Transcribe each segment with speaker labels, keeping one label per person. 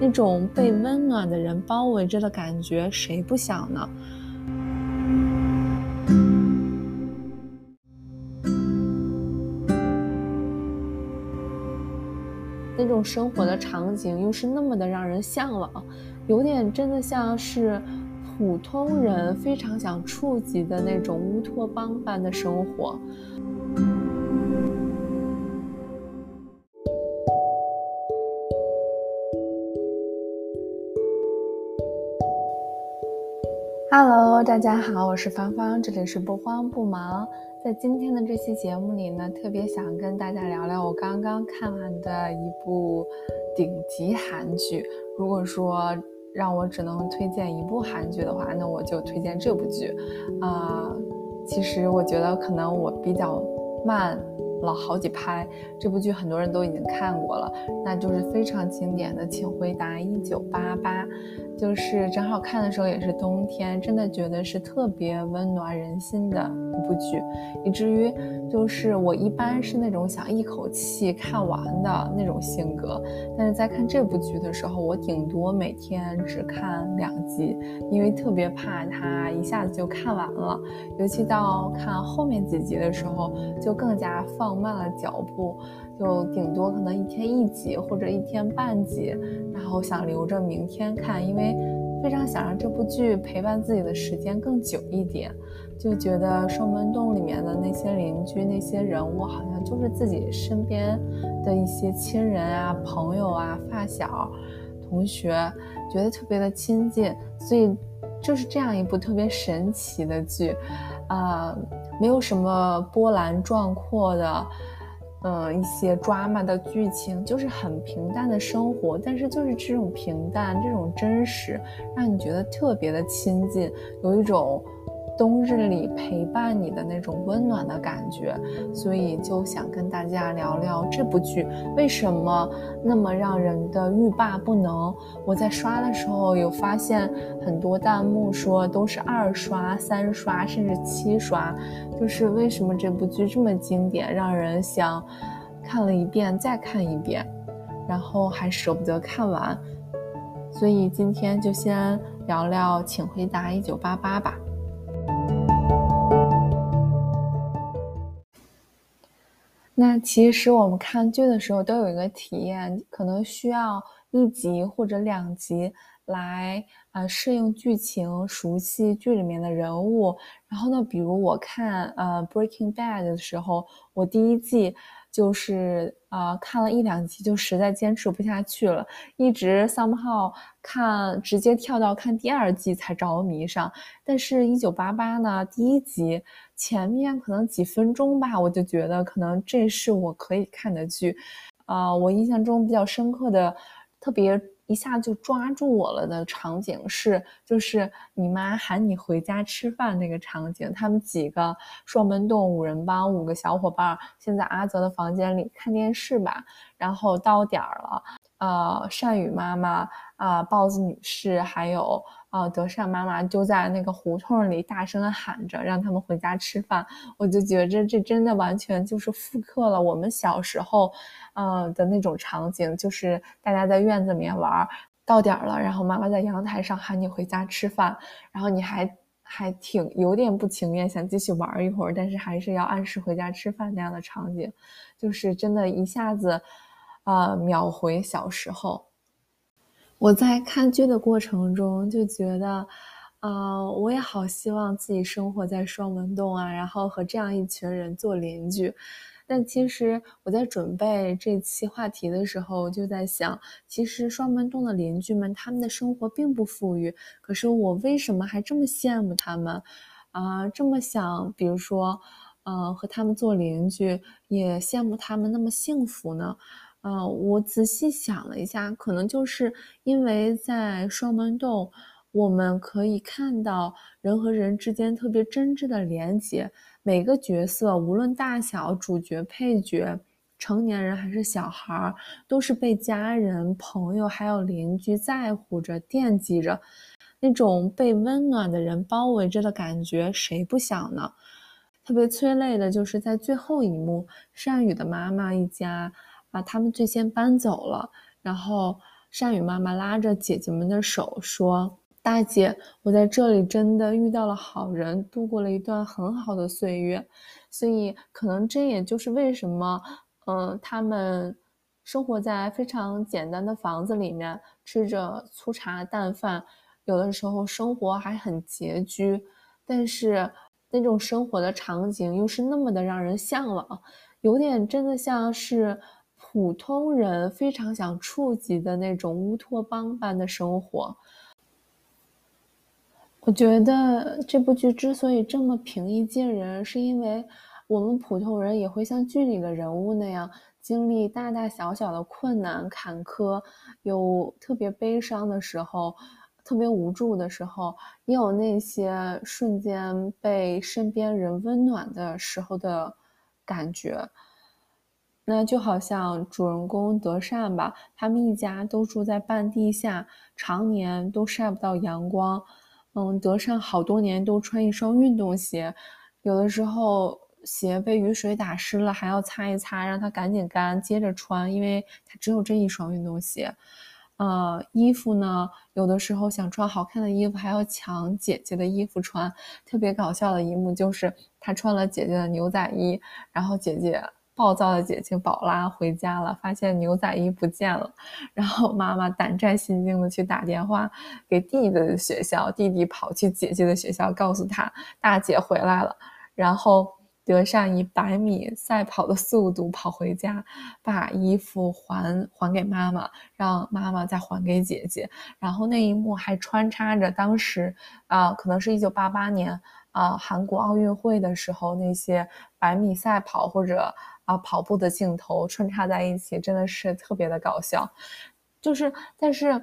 Speaker 1: 那种被温暖的人包围着的感觉，谁不想呢？那种生活的场景又是那么的让人向往，有点真的像是普通人非常想触及的那种乌托邦般的生活。Hello，大家好，我是芳芳，这里是不慌不忙。在今天的这期节目里呢，特别想跟大家聊聊我刚刚看完的一部顶级韩剧。如果说让我只能推荐一部韩剧的话，那我就推荐这部剧。啊，其实我觉得可能我比较慢。了好几拍，这部剧很多人都已经看过了，那就是非常经典的《请回答一九八八》，就是正好看的时候也是冬天，真的觉得是特别温暖人心的一部剧，以至于就是我一般是那种想一口气看完的那种性格，但是在看这部剧的时候，我顶多每天只看两集，因为特别怕它一下子就看完了，尤其到看后面几集的时候，就更加放。放慢了脚步，就顶多可能一天一集或者一天半集，然后想留着明天看，因为非常想让这部剧陪伴自己的时间更久一点。就觉得双门洞里面的那些邻居、那些人物，好像就是自己身边的一些亲人啊、朋友啊、发小、同学，觉得特别的亲近。所以就是这样一部特别神奇的剧，啊。没有什么波澜壮阔的，嗯，一些 drama 的剧情，就是很平淡的生活，但是就是这种平淡，这种真实，让你觉得特别的亲近，有一种。冬日里陪伴你的那种温暖的感觉，所以就想跟大家聊聊这部剧为什么那么让人的欲罢不能。我在刷的时候有发现很多弹幕说都是二刷、三刷甚至七刷，就是为什么这部剧这么经典，让人想看了一遍再看一遍，然后还舍不得看完。所以今天就先聊聊《请回答一九八八》吧。那其实我们看剧的时候都有一个体验，可能需要一集或者两集来呃适应剧情，熟悉剧里面的人物。然后呢，比如我看呃《Breaking Bad》的时候，我第一季。就是啊，看了一两集就实在坚持不下去了，一直 somehow 看，直接跳到看第二季才着迷上。但是，一九八八呢，第一集前面可能几分钟吧，我就觉得可能这是我可以看的剧。啊，我印象中比较深刻的，特别。一下就抓住我了的场景是，就是你妈喊你回家吃饭那个场景。他们几个双门洞五人帮五个小伙伴，先在阿泽的房间里看电视吧。然后到点儿了，呃，善宇妈妈啊，豹子女士还有呃德善妈妈就在那个胡同里大声喊着，让他们回家吃饭。我就觉着这真的完全就是复刻了我们小时候。呃的那种场景，就是大家在院子里面玩，到点了，然后妈妈在阳台上喊你回家吃饭，然后你还还挺有点不情愿，想继续玩一会儿，但是还是要按时回家吃饭那样的场景，就是真的一下子，呃，秒回小时候。我在看剧的过程中就觉得，呃，我也好希望自己生活在双门洞啊，然后和这样一群人做邻居。但其实我在准备这期话题的时候，就在想，其实双门洞的邻居们，他们的生活并不富裕，可是我为什么还这么羡慕他们，啊，这么想，比如说，呃，和他们做邻居，也羡慕他们那么幸福呢？啊，我仔细想了一下，可能就是因为在双门洞，我们可以看到人和人之间特别真挚的连接。每个角色，无论大小、主角、配角、成年人还是小孩儿，都是被家人、朋友还有邻居在乎着、惦记着，那种被温暖的人包围着的感觉，谁不想呢？特别催泪的就是在最后一幕，善宇的妈妈一家啊，他们最先搬走了，然后善宇妈妈拉着姐姐们的手说：“大姐，我在这里真的遇到了好人，度过了一段很好的岁月。”所以，可能这也就是为什么，嗯，他们生活在非常简单的房子里面，吃着粗茶淡饭，有的时候生活还很拮据，但是那种生活的场景又是那么的让人向往，有点真的像是普通人非常想触及的那种乌托邦般的生活。我觉得这部剧之所以这么平易近人，是因为我们普通人也会像剧里的人物那样，经历大大小小的困难坎坷，有特别悲伤的时候，特别无助的时候，也有那些瞬间被身边人温暖的时候的感觉。那就好像主人公德善吧，他们一家都住在半地下，常年都晒不到阳光。嗯，德善好多年都穿一双运动鞋，有的时候鞋被雨水打湿了，还要擦一擦，让它赶紧干，接着穿，因为他只有这一双运动鞋。呃，衣服呢，有的时候想穿好看的衣服，还要抢姐姐的衣服穿。特别搞笑的一幕就是他穿了姐姐的牛仔衣，然后姐姐。暴躁的姐姐宝拉回家了，发现牛仔衣不见了，然后妈妈胆战心惊的去打电话给弟弟的学校，弟弟跑去姐姐的学校，告诉他大姐回来了。然后德善以百米赛跑的速度跑回家，把衣服还还给妈妈，让妈妈再还给姐姐。然后那一幕还穿插着当时啊，可能是一九八八年啊，韩国奥运会的时候那些百米赛跑或者。啊，跑步的镜头穿插在一起，真的是特别的搞笑。就是，但是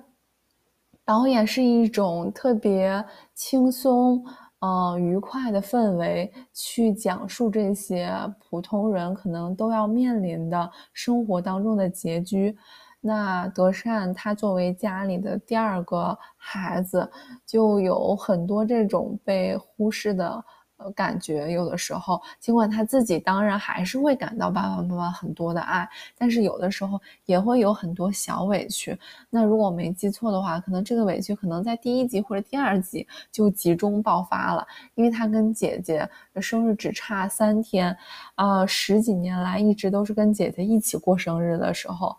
Speaker 1: 导演是一种特别轻松、嗯愉快的氛围，去讲述这些普通人可能都要面临的生活当中的拮据。那德善他作为家里的第二个孩子，就有很多这种被忽视的。呃，感觉有的时候，尽管他自己当然还是会感到爸爸妈妈很多的爱，但是有的时候也会有很多小委屈。那如果我没记错的话，可能这个委屈可能在第一集或者第二集就集中爆发了，因为他跟姐姐的生日只差三天，啊，十几年来一直都是跟姐姐一起过生日的时候，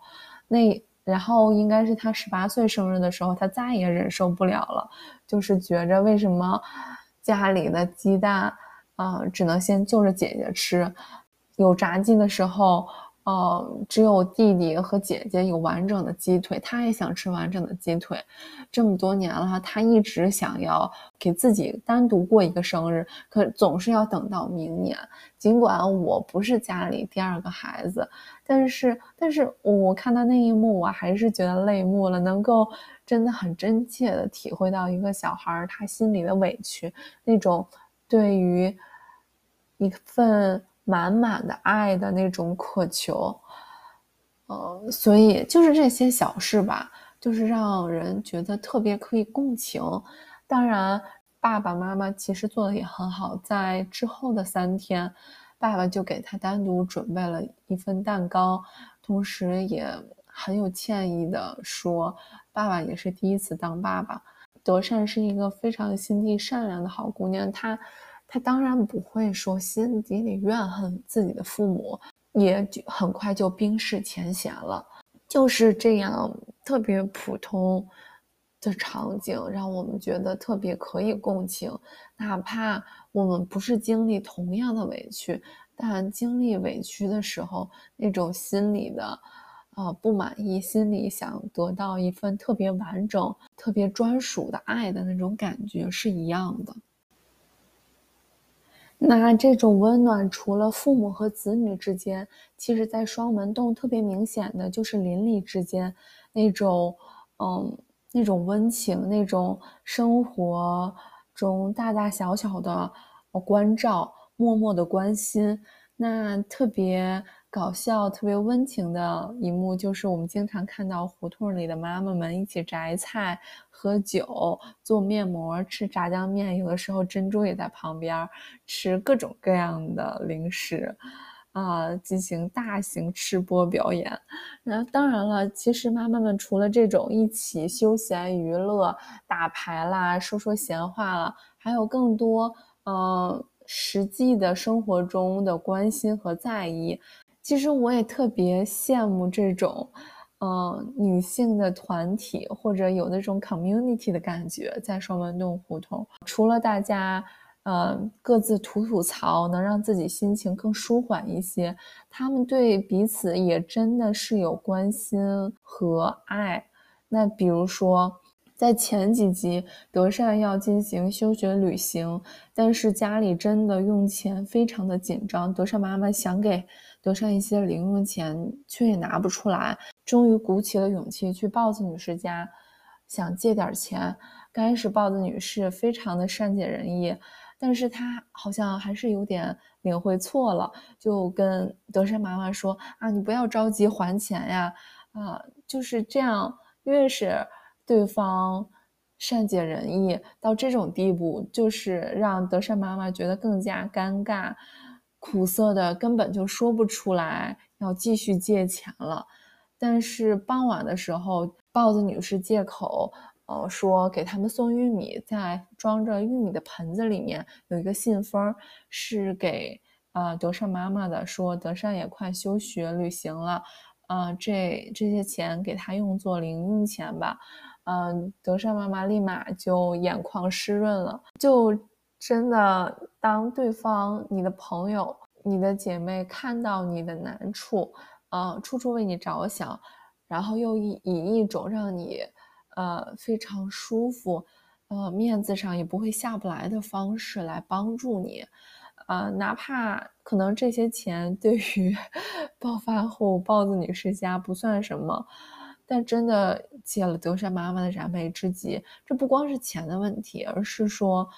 Speaker 1: 那然后应该是他十八岁生日的时候，他再也忍受不了了，就是觉着为什么。家里的鸡蛋，啊，只能先就着姐姐吃。有炸鸡的时候，呃，只有弟弟和姐姐有完整的鸡腿，他也想吃完整的鸡腿。这么多年了，他一直想要给自己单独过一个生日，可总是要等到明年。尽管我不是家里第二个孩子，但是，但是我看到那一幕，我还是觉得泪目了，能够。真的很真切的体会到一个小孩他心里的委屈，那种对于一份满满的爱的那种渴求，呃，所以就是这些小事吧，就是让人觉得特别可以共情。当然，爸爸妈妈其实做的也很好，在之后的三天，爸爸就给他单独准备了一份蛋糕，同时也很有歉意的说。爸爸也是第一次当爸爸，德善是一个非常心地善良的好姑娘，她，他当然不会说心底里怨恨自己的父母，也很快就冰释前嫌了。就是这样特别普通的场景，让我们觉得特别可以共情，哪怕我们不是经历同样的委屈，但经历委屈的时候，那种心里的。啊，不满意，心里想得到一份特别完整、特别专属的爱的那种感觉是一样的。那这种温暖，除了父母和子女之间，其实在双门洞特别明显的就是邻里之间那种，嗯，那种温情，那种生活中大大小小的关照、默默的关心，那特别。搞笑、特别温情的一幕，就是我们经常看到胡同里的妈妈们一起摘菜、喝酒、做面膜、吃炸酱面，有的时候珍珠也在旁边吃各种各样的零食。啊进行大型吃播表演。那当然了，其实妈妈们除了这种一起休闲娱乐、打牌啦、说说闲话了，还有更多嗯实际的生活中的关心和在意。其实我也特别羡慕这种。嗯，女性的团体或者有那种 community 的感觉，在双门洞胡同，除了大家，呃，各自吐吐槽，能让自己心情更舒缓一些，他们对彼此也真的是有关心和爱。那比如说，在前几集，德善要进行休学旅行，但是家里真的用钱非常的紧张，德善妈妈想给。得上一些零用钱，却也拿不出来，终于鼓起了勇气去豹子女士家，想借点钱。刚开始豹子女士非常的善解人意，但是她好像还是有点领会错了，就跟德善妈妈说：“啊，你不要着急还钱呀，啊，就是这样。越是对方善解人意到这种地步，就是让德善妈妈觉得更加尴尬。”苦涩的根本就说不出来要继续借钱了，但是傍晚的时候，豹子女士借口，呃，说给他们送玉米，在装着玉米的盆子里面有一个信封，是给呃德善妈妈的，说德善也快休学旅行了，呃，这这些钱给他用作零用钱吧，嗯，德善妈妈立马就眼眶湿润了，就。真的，当对方、你的朋友、你的姐妹看到你的难处，呃，处处为你着想，然后又以以一种让你，呃，非常舒服，呃，面子上也不会下不来的方式来帮助你，呃，哪怕可能这些钱对于 暴发户豹子女士家不算什么，但真的借了德善妈妈的燃眉之急，这不光是钱的问题，而是说。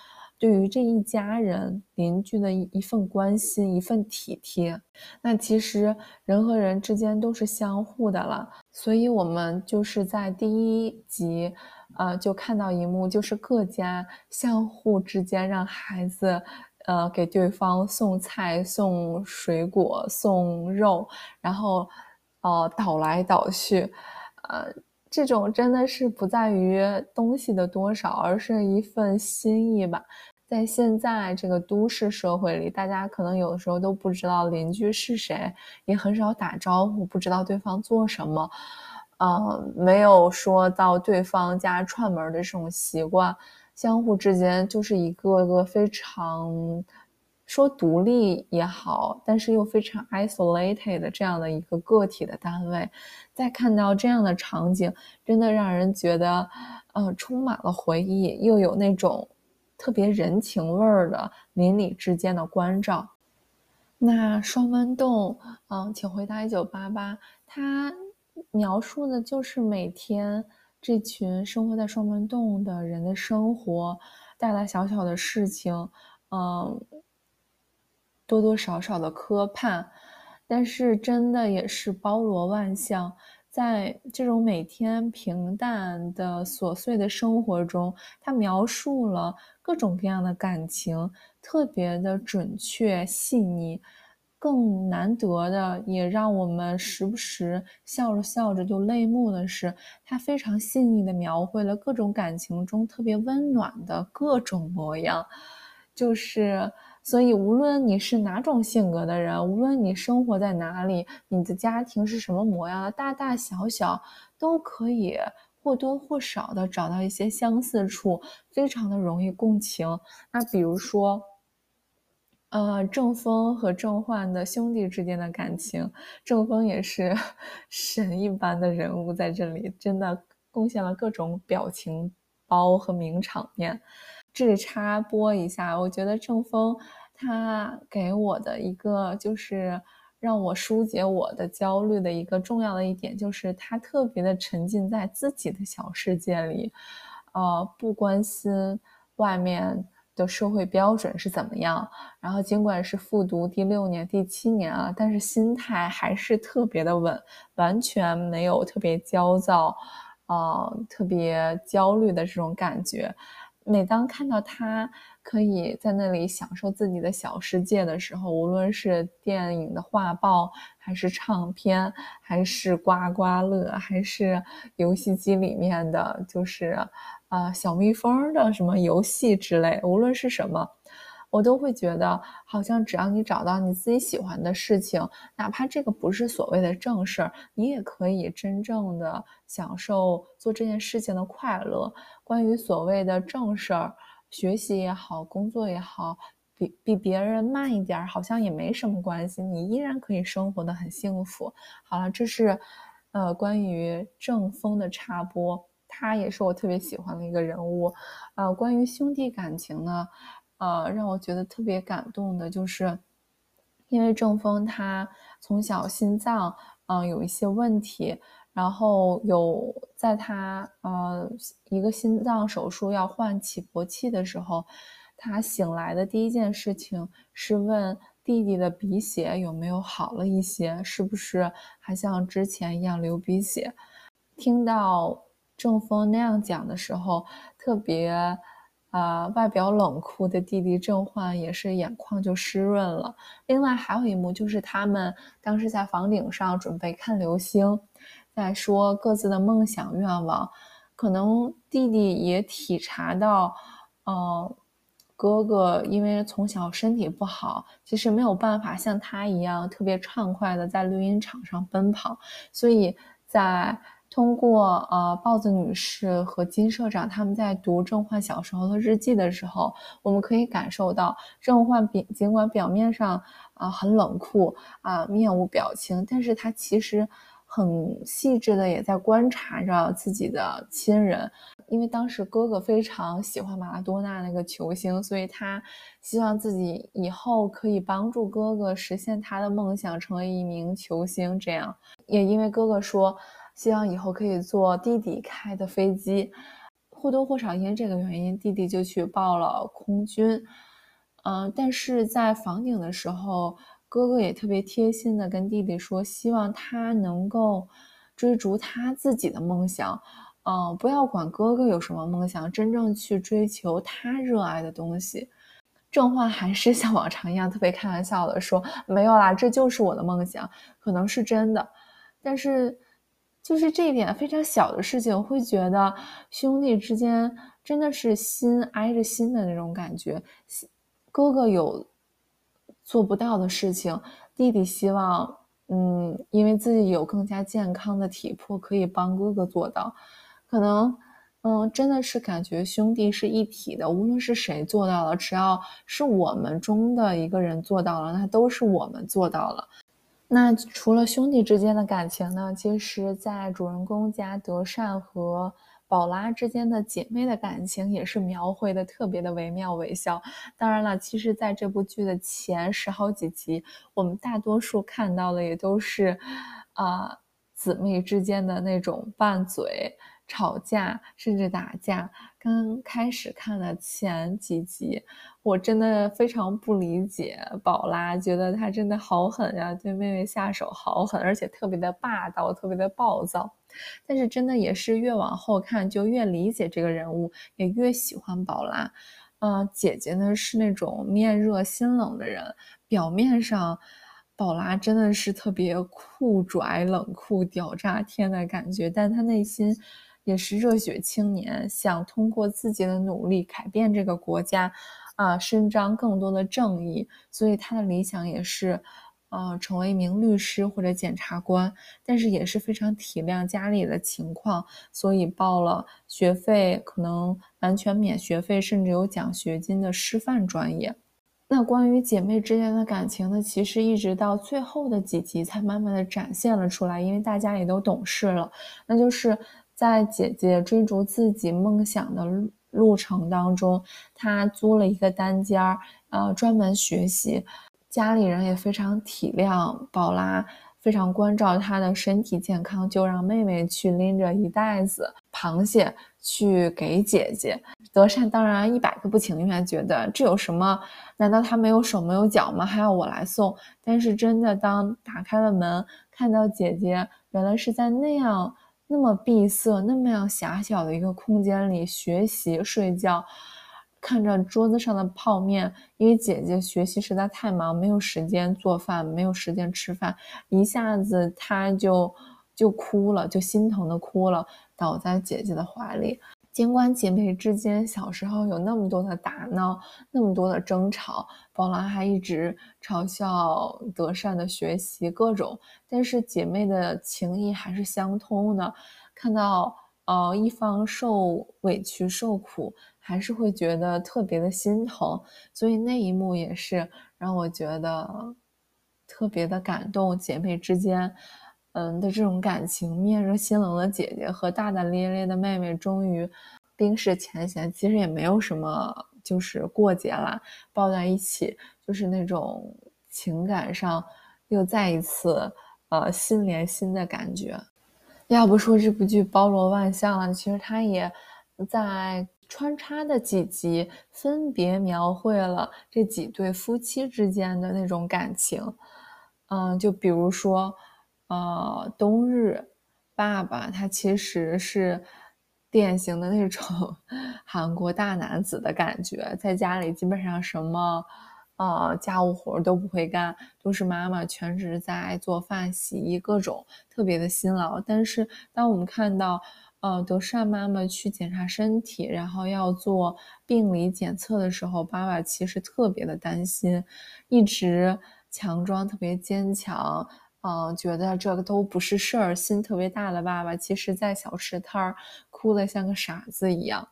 Speaker 1: 对于这一家人邻居的一一份关心，一份体贴，那其实人和人之间都是相互的了。所以，我们就是在第一集，呃，就看到一幕，就是各家相互之间让孩子，呃，给对方送菜、送水果、送肉，然后，呃，倒来倒去，呃，这种真的是不在于东西的多少，而是一份心意吧。在现在这个都市社会里，大家可能有的时候都不知道邻居是谁，也很少打招呼，不知道对方做什么，呃，没有说到对方家串门的这种习惯，相互之间就是一个个非常说独立也好，但是又非常 isolated 的这样的一个个体的单位，在看到这样的场景，真的让人觉得，呃，充满了回忆，又有那种。特别人情味儿的邻里之间的关照。那双门洞，嗯，请回答一九八八。它描述的就是每天这群生活在双门洞的人的生活，大大小小的事情，嗯，多多少少的磕绊，但是真的也是包罗万象。在这种每天平淡的琐碎的生活中，他描述了各种各样的感情，特别的准确细腻。更难得的，也让我们时不时笑着笑着就泪目的是，他非常细腻的描绘了各种感情中特别温暖的各种模样，就是。所以，无论你是哪种性格的人，无论你生活在哪里，你的家庭是什么模样，大大小小都可以或多或少的找到一些相似处，非常的容易共情。那比如说，呃，郑峰和郑焕的兄弟之间的感情，郑峰也是 神一般的人物，在这里真的贡献了各种表情包和名场面。这里插播一下，我觉得郑峰他给我的一个就是让我疏解我的焦虑的一个重要的一点，就是他特别的沉浸在自己的小世界里，呃，不关心外面的社会标准是怎么样。然后尽管是复读第六年、第七年了，但是心态还是特别的稳，完全没有特别焦躁，呃，特别焦虑的这种感觉。每当看到他可以在那里享受自己的小世界的时候，无论是电影的画报，还是唱片，还是刮刮乐，还是游戏机里面的，就是啊小蜜蜂的什么游戏之类，无论是什么。我都会觉得，好像只要你找到你自己喜欢的事情，哪怕这个不是所谓的正事儿，你也可以真正的享受做这件事情的快乐。关于所谓的正事儿，学习也好，工作也好，比比别人慢一点，好像也没什么关系，你依然可以生活的很幸福。好了，这是，呃，关于正风的插播，他也是我特别喜欢的一个人物。呃，关于兄弟感情呢？呃，让我觉得特别感动的就是，因为郑峰他从小心脏嗯有一些问题，然后有在他呃一个心脏手术要换起搏器的时候，他醒来的第一件事情是问弟弟的鼻血有没有好了一些，是不是还像之前一样流鼻血。听到郑峰那样讲的时候，特别。啊，外表冷酷的弟弟郑焕也是眼眶就湿润了。另外还有一幕就是他们当时在房顶上准备看流星，在说各自的梦想愿望。可能弟弟也体察到，呃，哥哥因为从小身体不好，其实没有办法像他一样特别畅快的在绿茵场上奔跑，所以在。通过呃豹子女士和金社长他们在读郑焕小时候的日记的时候，我们可以感受到郑焕比尽管表面上啊很冷酷啊面无表情，但是他其实很细致的也在观察着自己的亲人。因为当时哥哥非常喜欢马拉多纳那个球星，所以他希望自己以后可以帮助哥哥实现他的梦想，成为一名球星。这样也因为哥哥说。希望以后可以坐弟弟开的飞机，或多或少因为这个原因，弟弟就去报了空军。嗯，但是在房顶的时候，哥哥也特别贴心的跟弟弟说，希望他能够追逐他自己的梦想。嗯，不要管哥哥有什么梦想，真正去追求他热爱的东西。郑焕还是像往常一样特别开玩笑的说：“没有啦，这就是我的梦想，可能是真的，但是。”就是这一点非常小的事情，会觉得兄弟之间真的是心挨着心的那种感觉。哥哥有做不到的事情，弟弟希望，嗯，因为自己有更加健康的体魄，可以帮哥哥做到。可能，嗯，真的是感觉兄弟是一体的，无论是谁做到了，只要是我们中的一个人做到了，那都是我们做到了。那除了兄弟之间的感情呢？其实，在主人公家德善和宝拉之间的姐妹的感情也是描绘的特别的惟妙惟肖。当然了，其实在这部剧的前十好几集，我们大多数看到的也都是，啊，姊妹之间的那种拌嘴、吵架，甚至打架。刚开始看了前几集。我真的非常不理解宝拉，觉得她真的好狠呀，对妹妹下手好狠，而且特别的霸道，特别的暴躁。但是真的也是越往后看就越理解这个人物，也越喜欢宝拉。嗯，姐姐呢是那种面热心冷的人，表面上宝拉真的是特别酷拽、冷酷、屌炸天的感觉，但她内心也是热血青年，想通过自己的努力改变这个国家。啊，伸张更多的正义，所以他的理想也是，呃，成为一名律师或者检察官。但是也是非常体谅家里的情况，所以报了学费可能完全免学费，甚至有奖学金的师范专业。那关于姐妹之间的感情呢，其实一直到最后的几集才慢慢的展现了出来，因为大家也都懂事了。那就是在姐姐追逐自己梦想的。路程当中，她租了一个单间儿，呃，专门学习。家里人也非常体谅宝拉，非常关照她的身体健康，就让妹妹去拎着一袋子螃蟹去给姐姐。德善当然一百个不情愿，觉得这有什么？难道他没有手没有脚吗？还要我来送？但是真的，当打开了门，看到姐姐原来是在那样。那么闭塞、那么样狭小的一个空间里学习、睡觉，看着桌子上的泡面，因为姐姐学习实在太忙，没有时间做饭，没有时间吃饭，一下子她就就哭了，就心疼的哭了，倒在姐姐的怀里。尽管姐妹之间小时候有那么多的打闹，那么多的争吵，宝拉还一直嘲笑德善的学习各种，但是姐妹的情谊还是相通的。看到呃一方受委屈受苦，还是会觉得特别的心疼，所以那一幕也是让我觉得特别的感动。姐妹之间。嗯的这种感情，面热心冷的姐姐和大大咧咧的妹妹，终于冰释前嫌，其实也没有什么，就是过节了，抱在一起，就是那种情感上又再一次呃心连心的感觉。要不说这部剧包罗万象了，其实它也在穿插的几集，分别描绘了这几对夫妻之间的那种感情。嗯，就比如说。呃，冬日爸爸他其实是典型的那种 韩国大男子的感觉，在家里基本上什么呃家务活都不会干，都是妈妈全职在做饭、洗衣，各种特别的辛劳。但是当我们看到呃德善妈妈去检查身体，然后要做病理检测的时候，爸爸其实特别的担心，一直强装特别坚强。嗯，觉得这个都不是事儿，心特别大的爸爸，其实在小吃摊儿哭得像个傻子一样。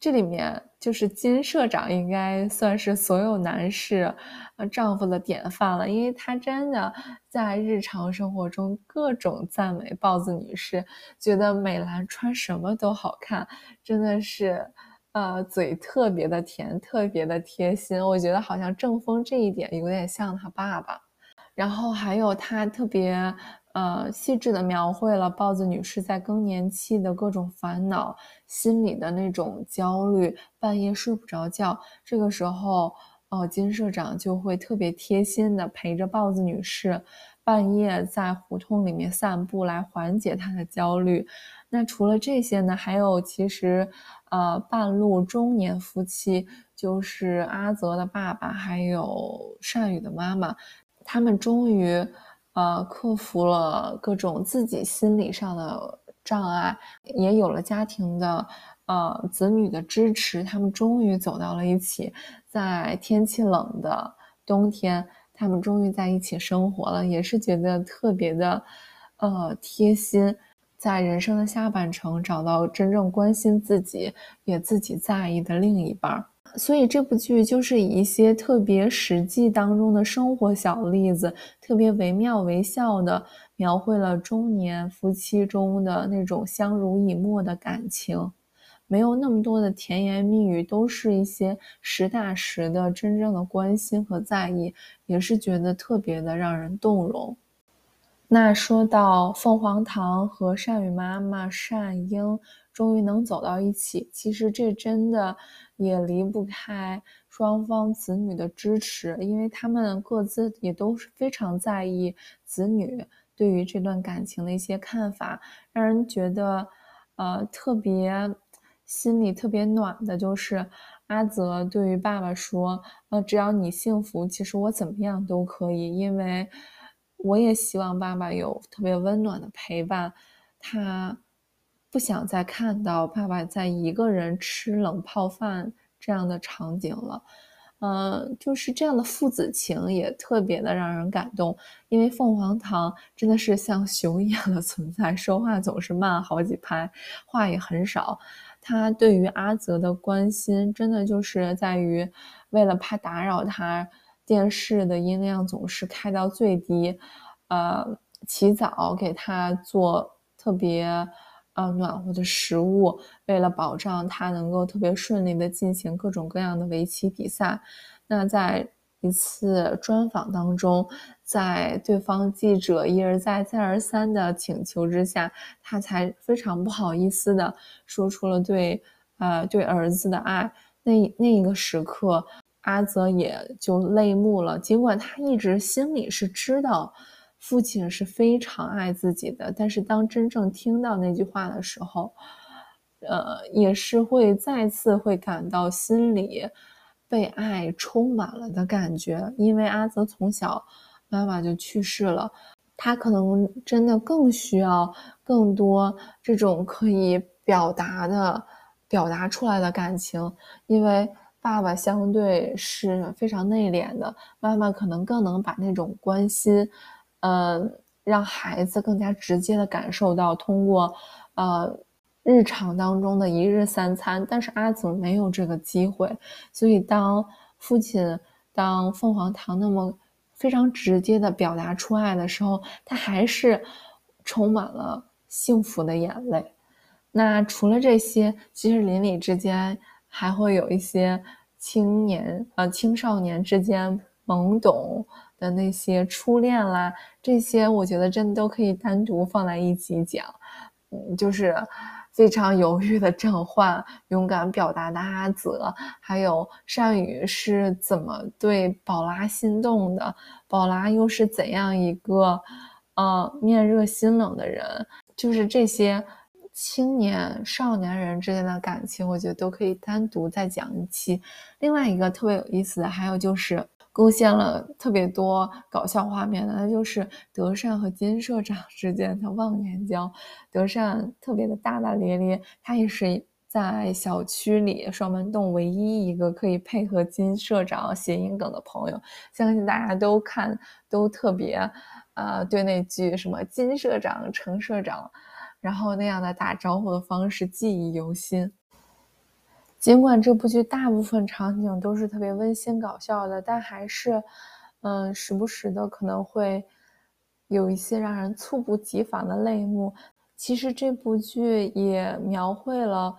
Speaker 1: 这里面就是金社长应该算是所有男士呃丈夫的典范了，因为他真的在日常生活中各种赞美豹子女士，觉得美兰穿什么都好看，真的是呃嘴特别的甜，特别的贴心。我觉得好像郑峰这一点有点像他爸爸。然后还有他特别呃细致的描绘了豹子女士在更年期的各种烦恼，心里的那种焦虑，半夜睡不着觉。这个时候，哦，金社长就会特别贴心的陪着豹子女士，半夜在胡同里面散步来缓解她的焦虑。那除了这些呢，还有其实呃半路中年夫妻，就是阿泽的爸爸，还有善宇的妈妈。他们终于，呃，克服了各种自己心理上的障碍，也有了家庭的，呃，子女的支持。他们终于走到了一起，在天气冷的冬天，他们终于在一起生活了，也是觉得特别的，呃，贴心。在人生的下半程，找到真正关心自己、也自己在意的另一半。所以这部剧就是以一些特别实际当中的生活小例子，特别惟妙惟肖的描绘了中年夫妻中的那种相濡以沫的感情，没有那么多的甜言蜜语，都是一些实打实的真正的关心和在意，也是觉得特别的让人动容。那说到凤凰堂和善宇妈妈善英终于能走到一起，其实这真的。也离不开双方子女的支持，因为他们各自也都是非常在意子女对于这段感情的一些看法，让人觉得，呃，特别心里特别暖的，就是阿泽对于爸爸说：“呃，只要你幸福，其实我怎么样都可以，因为我也希望爸爸有特别温暖的陪伴。”他。不想再看到爸爸在一个人吃冷泡饭这样的场景了，嗯，就是这样的父子情也特别的让人感动。因为凤凰堂真的是像熊一样的存在，说话总是慢好几拍，话也很少。他对于阿泽的关心，真的就是在于为了怕打扰他，电视的音量总是开到最低，呃，起早给他做特别。呃，暖和的食物，为了保障他能够特别顺利的进行各种各样的围棋比赛，那在一次专访当中，在对方记者一而再、再而三的请求之下，他才非常不好意思的说出了对呃对儿子的爱。那那一个时刻，阿泽也就泪目了，尽管他一直心里是知道。父亲是非常爱自己的，但是当真正听到那句话的时候，呃，也是会再次会感到心里被爱充满了的感觉，因为阿泽从小妈妈就去世了，他可能真的更需要更多这种可以表达的、表达出来的感情，因为。爸爸相对是非常内敛的，妈妈可能更能把那种关心，呃，让孩子更加直接的感受到，通过呃日常当中的一日三餐。但是阿泽没有这个机会，所以当父亲当凤凰堂那么非常直接的表达出爱的时候，他还是充满了幸福的眼泪。那除了这些，其实邻里之间。还会有一些青年呃青少年之间懵懂的那些初恋啦，这些我觉得真的都可以单独放在一起讲。嗯，就是非常犹豫的郑焕，勇敢表达的阿泽，还有善宇是怎么对宝拉心动的，宝拉又是怎样一个呃面热心冷的人，就是这些。青年少年人之间的感情，我觉得都可以单独再讲一期。另外一个特别有意思的，还有就是贡献了特别多搞笑画面的，那就是德善和金社长 之间的忘年交。德善特别的大大咧咧，他也是在小区里双门洞唯一一个可以配合金社长谐音梗的朋友。相信大家都看都特别，呃，对那句什么金社长、程社长。然后那样的打招呼的方式记忆犹新。尽管这部剧大部分场景都是特别温馨搞笑的，但还是，嗯，时不时的可能会有一些让人猝不及防的泪目。其实这部剧也描绘了，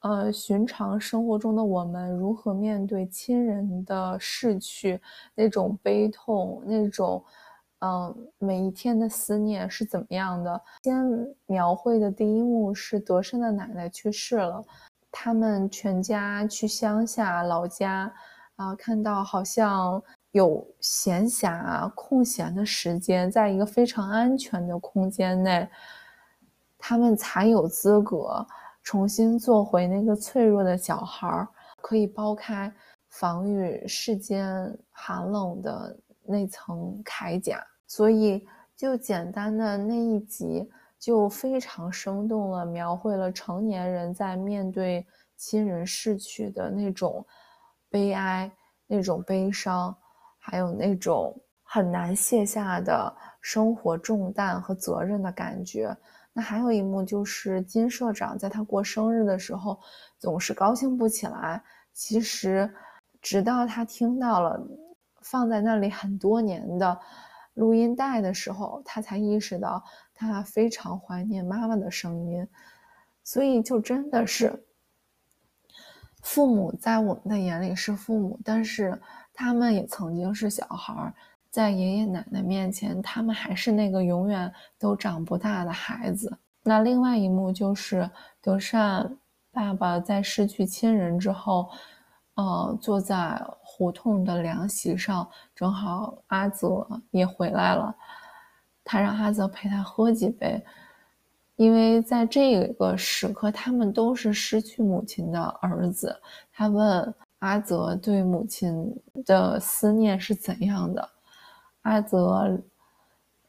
Speaker 1: 呃，寻常生活中的我们如何面对亲人的逝去，那种悲痛，那种。嗯，每一天的思念是怎么样的？先描绘的第一幕是德胜的奶奶去世了，他们全家去乡下老家，啊，看到好像有闲暇空闲的时间，在一个非常安全的空间内，他们才有资格重新做回那个脆弱的小孩，可以剥开防御世间寒冷的。那层铠甲，所以就简单的那一集就非常生动了，描绘了成年人在面对亲人逝去的那种悲哀、那种悲伤，还有那种很难卸下的生活重担和责任的感觉。那还有一幕就是金社长在他过生日的时候总是高兴不起来，其实直到他听到了。放在那里很多年的录音带的时候，他才意识到他非常怀念妈妈的声音，所以就真的是父母在我们的眼里是父母，但是他们也曾经是小孩儿，在爷爷奶奶面前，他们还是那个永远都长不大的孩子。那另外一幕就是德善爸爸在失去亲人之后，呃，坐在。胡同的凉席上，正好阿泽也回来了。他让阿泽陪他喝几杯，因为在这个时刻，他们都是失去母亲的儿子。他问阿泽对母亲的思念是怎样的？阿泽，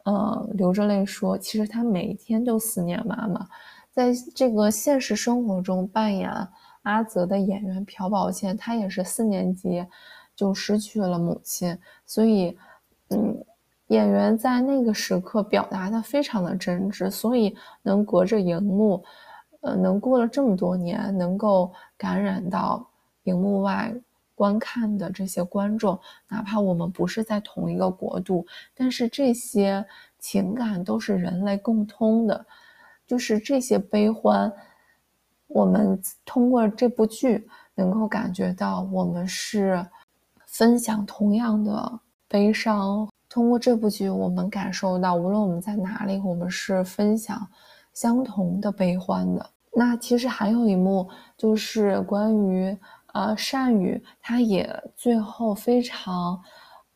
Speaker 1: 呃，流着泪说：“其实他每天都思念妈妈。”在这个现实生活中扮演阿泽的演员朴宝剑，他也是四年级。就失去了母亲，所以，嗯，演员在那个时刻表达的非常的真挚，所以能隔着荧幕，呃，能过了这么多年，能够感染到荧幕外观看的这些观众，哪怕我们不是在同一个国度，但是这些情感都是人类共通的，就是这些悲欢，我们通过这部剧能够感觉到我们是。分享同样的悲伤，通过这部剧，我们感受到，无论我们在哪里，我们是分享相同的悲欢的。那其实还有一幕，就是关于呃善宇，他也最后非常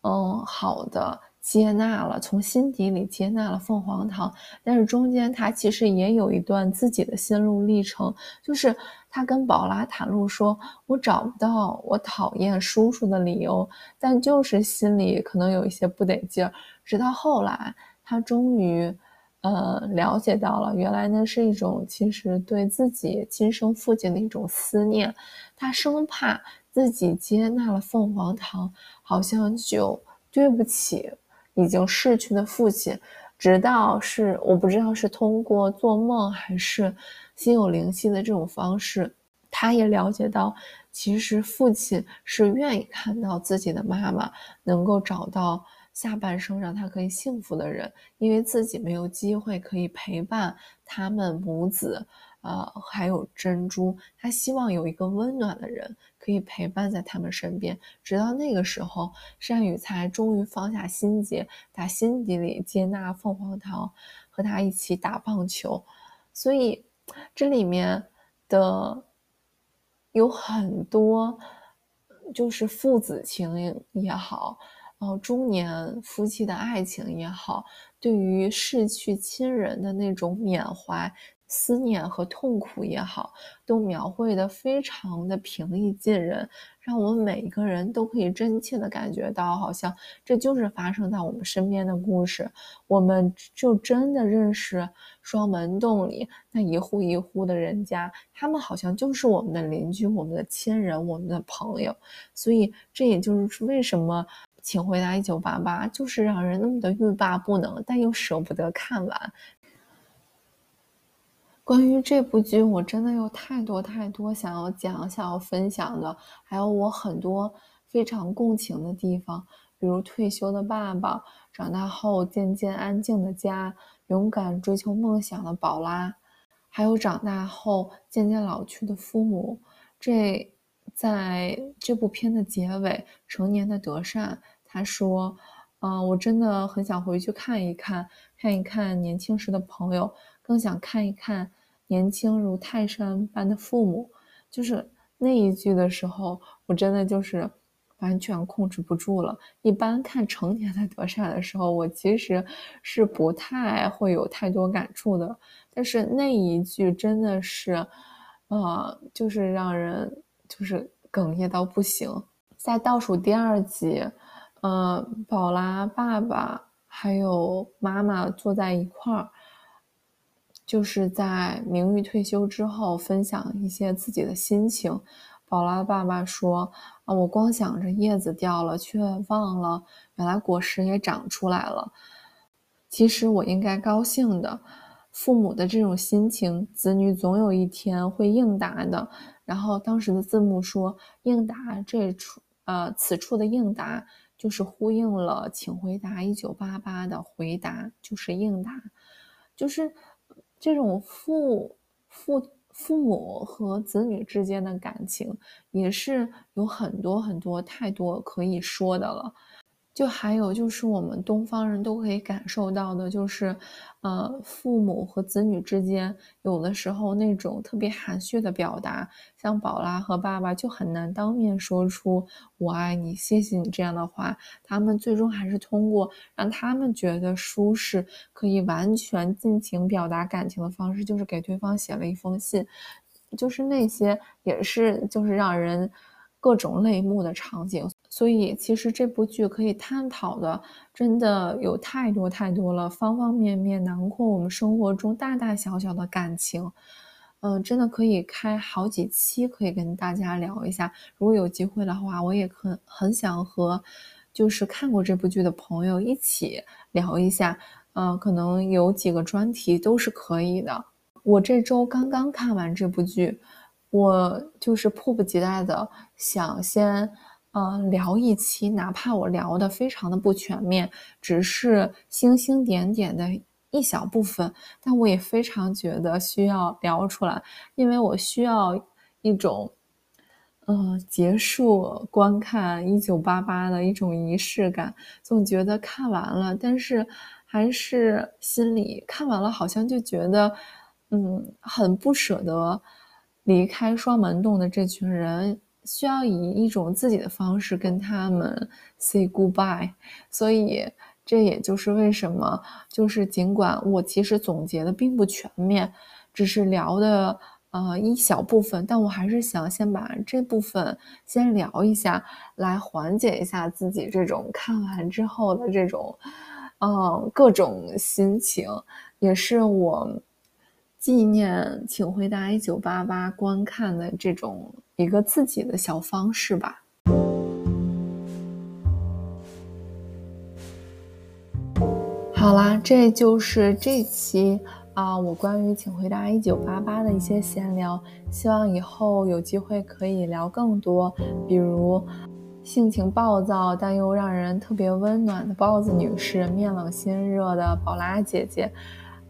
Speaker 1: 嗯好的接纳了，从心底里接纳了凤凰堂，但是中间他其实也有一段自己的心路历程，就是他跟宝拉袒露说：“我找不到我讨厌叔叔的理由，但就是心里可能有一些不得劲儿。”直到后来，他终于，呃，了解到了，原来那是一种其实对自己亲生父亲的一种思念，他生怕自己接纳了凤凰堂，好像就对不起。已经逝去的父亲，直到是我不知道是通过做梦还是心有灵犀的这种方式，他也了解到，其实父亲是愿意看到自己的妈妈能够找到下半生让他可以幸福的人，因为自己没有机会可以陪伴他们母子。呃，还有珍珠，他希望有一个温暖的人可以陪伴在他们身边，直到那个时候，单宇才终于放下心结，打心底里接纳凤凰堂，和他一起打棒球。所以，这里面的有很多，就是父子情也好，然后，中年夫妻的爱情也好，对于逝去亲人的那种缅怀。思念和痛苦也好，都描绘的非常的平易近人，让我们每一个人都可以真切的感觉到，好像这就是发生在我们身边的故事。我们就真的认识双门洞里那一户一户的人家，他们好像就是我们的邻居、我们的亲人、我们的朋友。所以，这也就是为什么《请回答一九八八》就是让人那么的欲罢不能，但又舍不得看完。关于这部剧，我真的有太多太多想要讲、想要分享的，还有我很多非常共情的地方，比如退休的爸爸，长大后渐渐安静的家，勇敢追求梦想的宝拉，还有长大后渐渐老去的父母。这在这部片的结尾，成年的德善他说：“嗯，我真的很想回去看一看，看一看年轻时的朋友。”更想看一看年轻如泰山般的父母，就是那一句的时候，我真的就是完全控制不住了。一般看成年的德善的时候，我其实是不太会有太多感触的，但是那一句真的是，呃，就是让人就是哽咽到不行。在倒数第二集，呃，宝拉爸爸还有妈妈坐在一块儿。就是在明玉退休之后，分享一些自己的心情。宝拉爸爸说：“啊，我光想着叶子掉了，却忘了原来果实也长出来了。其实我应该高兴的。父母的这种心情，子女总有一天会应答的。”然后当时的字幕说：“应答这处，呃，此处的应答就是呼应了，请回答一九八八的回答，就是应答，就是。”这种父父父母和子女之间的感情，也是有很多很多太多可以说的了。就还有就是我们东方人都可以感受到的，就是，呃，父母和子女之间有的时候那种特别含蓄的表达，像宝拉和爸爸就很难当面说出“我爱你，谢谢你”这样的话，他们最终还是通过让他们觉得舒适，可以完全尽情表达感情的方式，就是给对方写了一封信，就是那些也是就是让人。各种泪目的场景，所以其实这部剧可以探讨的真的有太多太多了，方方面面囊括我们生活中大大小小的感情，嗯，真的可以开好几期，可以跟大家聊一下。如果有机会的话，我也很很想和就是看过这部剧的朋友一起聊一下，嗯，可能有几个专题都是可以的。我这周刚刚看完这部剧。我就是迫不及待的想先，呃，聊一期，哪怕我聊的非常的不全面，只是星星点点的一小部分，但我也非常觉得需要聊出来，因为我需要一种，呃，结束观看一九八八的一种仪式感，总觉得看完了，但是还是心里看完了，好像就觉得，嗯，很不舍得。离开双门洞的这群人，需要以一种自己的方式跟他们 say goodbye，所以这也就是为什么，就是尽管我其实总结的并不全面，只是聊的呃一小部分，但我还是想先把这部分先聊一下，来缓解一下自己这种看完之后的这种，嗯各种心情，也是我纪念《请回答一九八八》观看的这种一个自己的小方式吧。好啦，这就是这期啊，我关于《请回答一九八八》的一些闲聊。希望以后有机会可以聊更多，比如性情暴躁但又让人特别温暖的豹子女士，面冷心热的宝拉姐姐，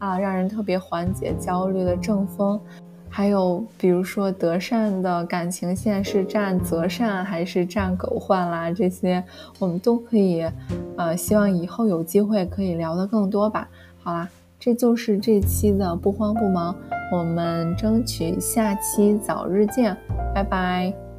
Speaker 1: 啊，让人特别缓解焦虑的正风。还有，比如说德善的感情线是占择善还是占狗焕啦？这些我们都可以，呃，希望以后有机会可以聊得更多吧。好啦，这就是这期的不慌不忙，我们争取下期早日见，拜拜。